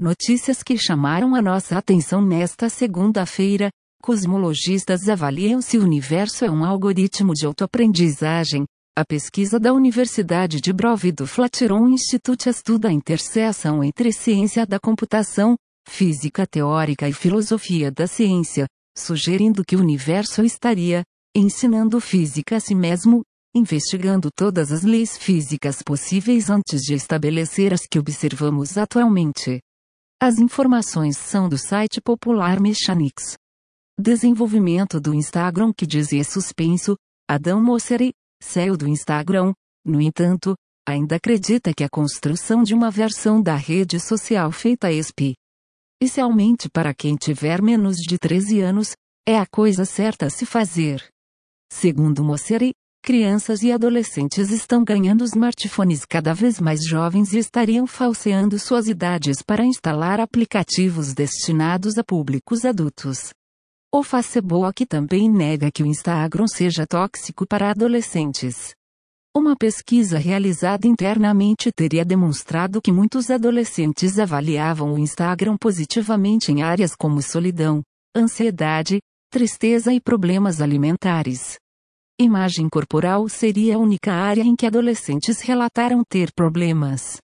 Notícias que chamaram a nossa atenção nesta segunda-feira. Cosmologistas avaliam se o universo é um algoritmo de autoaprendizagem. A pesquisa da Universidade de Brov e do Flatiron Institute estuda a interseção entre ciência da computação, física teórica e filosofia da ciência, sugerindo que o universo estaria ensinando física a si mesmo, investigando todas as leis físicas possíveis antes de estabelecer as que observamos atualmente. As informações são do site Popular Mechanics. Desenvolvimento do Instagram que dizia suspenso, Adão Mosseri, CEO do Instagram, no entanto, ainda acredita que a construção de uma versão da rede social feita ESP, especialmente para quem tiver menos de 13 anos, é a coisa certa a se fazer. Segundo Mosseri, crianças e adolescentes estão ganhando smartphones cada vez mais jovens e estariam falseando suas idades para instalar aplicativos destinados a públicos adultos. O Facebook também nega que o Instagram seja tóxico para adolescentes. Uma pesquisa realizada internamente teria demonstrado que muitos adolescentes avaliavam o Instagram positivamente em áreas como solidão, ansiedade, tristeza e problemas alimentares. Imagem corporal seria a única área em que adolescentes relataram ter problemas.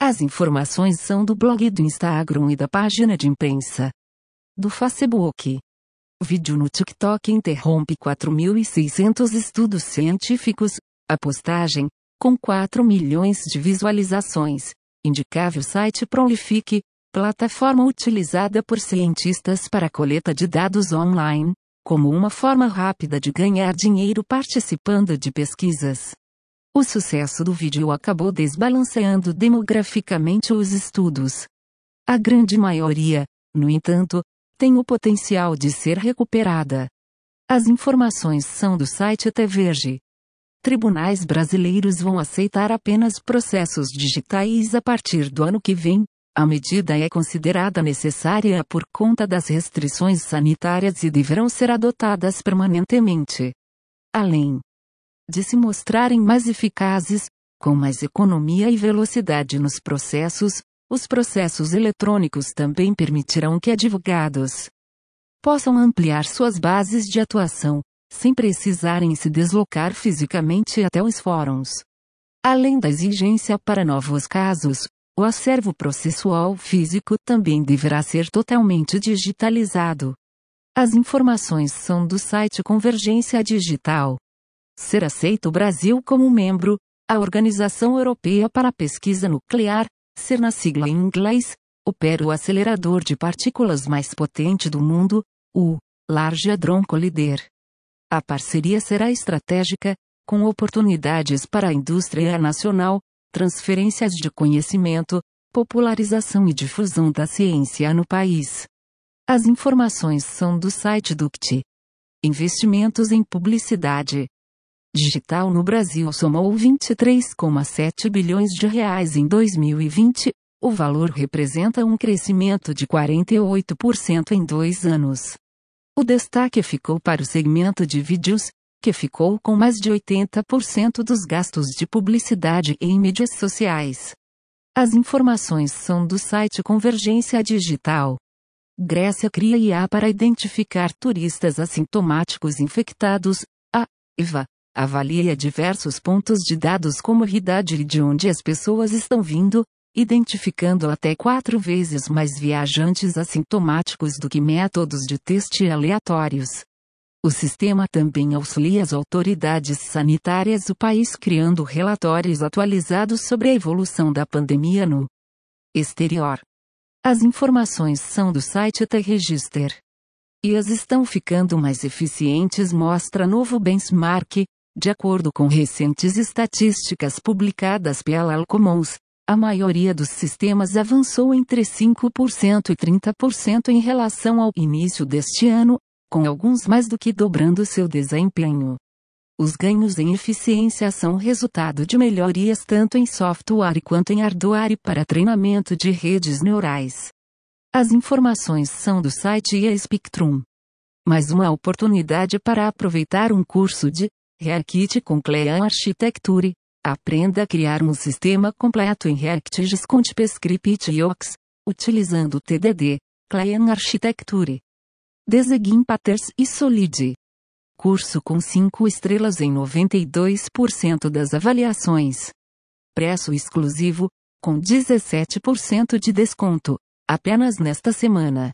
As informações são do blog do Instagram e da página de imprensa do Facebook. Vídeo no TikTok interrompe 4.600 estudos científicos. A postagem, com 4 milhões de visualizações, indicava o site Prolific, plataforma utilizada por cientistas para coleta de dados online, como uma forma rápida de ganhar dinheiro participando de pesquisas. O sucesso do vídeo acabou desbalanceando demograficamente os estudos. A grande maioria, no entanto, tem o potencial de ser recuperada. As informações são do site TVerge. Tribunais brasileiros vão aceitar apenas processos digitais a partir do ano que vem, a medida é considerada necessária por conta das restrições sanitárias e deverão ser adotadas permanentemente. Além de se mostrarem mais eficazes, com mais economia e velocidade nos processos, os processos eletrônicos também permitirão que advogados possam ampliar suas bases de atuação, sem precisarem se deslocar fisicamente até os fóruns. Além da exigência para novos casos, o acervo processual físico também deverá ser totalmente digitalizado. As informações são do site Convergência Digital. Ser aceito o Brasil como membro, a Organização Europeia para a Pesquisa Nuclear, ser na sigla em inglês, opera o acelerador de partículas mais potente do mundo, o Large Hadron Collider. A parceria será estratégica, com oportunidades para a indústria nacional, transferências de conhecimento, popularização e difusão da ciência no país. As informações são do site Duct. Investimentos em publicidade digital no Brasil somou 23,7 bilhões de reais em 2020. O valor representa um crescimento de 48% em dois anos. O destaque ficou para o segmento de vídeos, que ficou com mais de 80% dos gastos de publicidade em mídias sociais. As informações são do site Convergência Digital. Grécia cria IA para identificar turistas assintomáticos infectados. A EVA avalia diversos pontos de dados como idade e de onde as pessoas estão vindo, identificando até quatro vezes mais viajantes assintomáticos do que métodos de teste aleatórios. O sistema também auxilia as autoridades sanitárias do país criando relatórios atualizados sobre a evolução da pandemia no exterior. As informações são do site T-Register. E as estão ficando mais eficientes mostra novo benchmark, de acordo com recentes estatísticas publicadas pela Alcomons, a maioria dos sistemas avançou entre 5% e 30% em relação ao início deste ano, com alguns mais do que dobrando seu desempenho. Os ganhos em eficiência são resultado de melhorias tanto em software quanto em hardware para treinamento de redes neurais. As informações são do site IA Spectrum. Mais uma oportunidade para aproveitar um curso de React com Clean Architecture. Aprenda a criar um sistema completo em React JavaScript e Ox. utilizando TDD, Client Architecture, Design Patterns e Solid. Curso com 5 estrelas em 92% das avaliações. Preço exclusivo, com 17% de desconto, apenas nesta semana.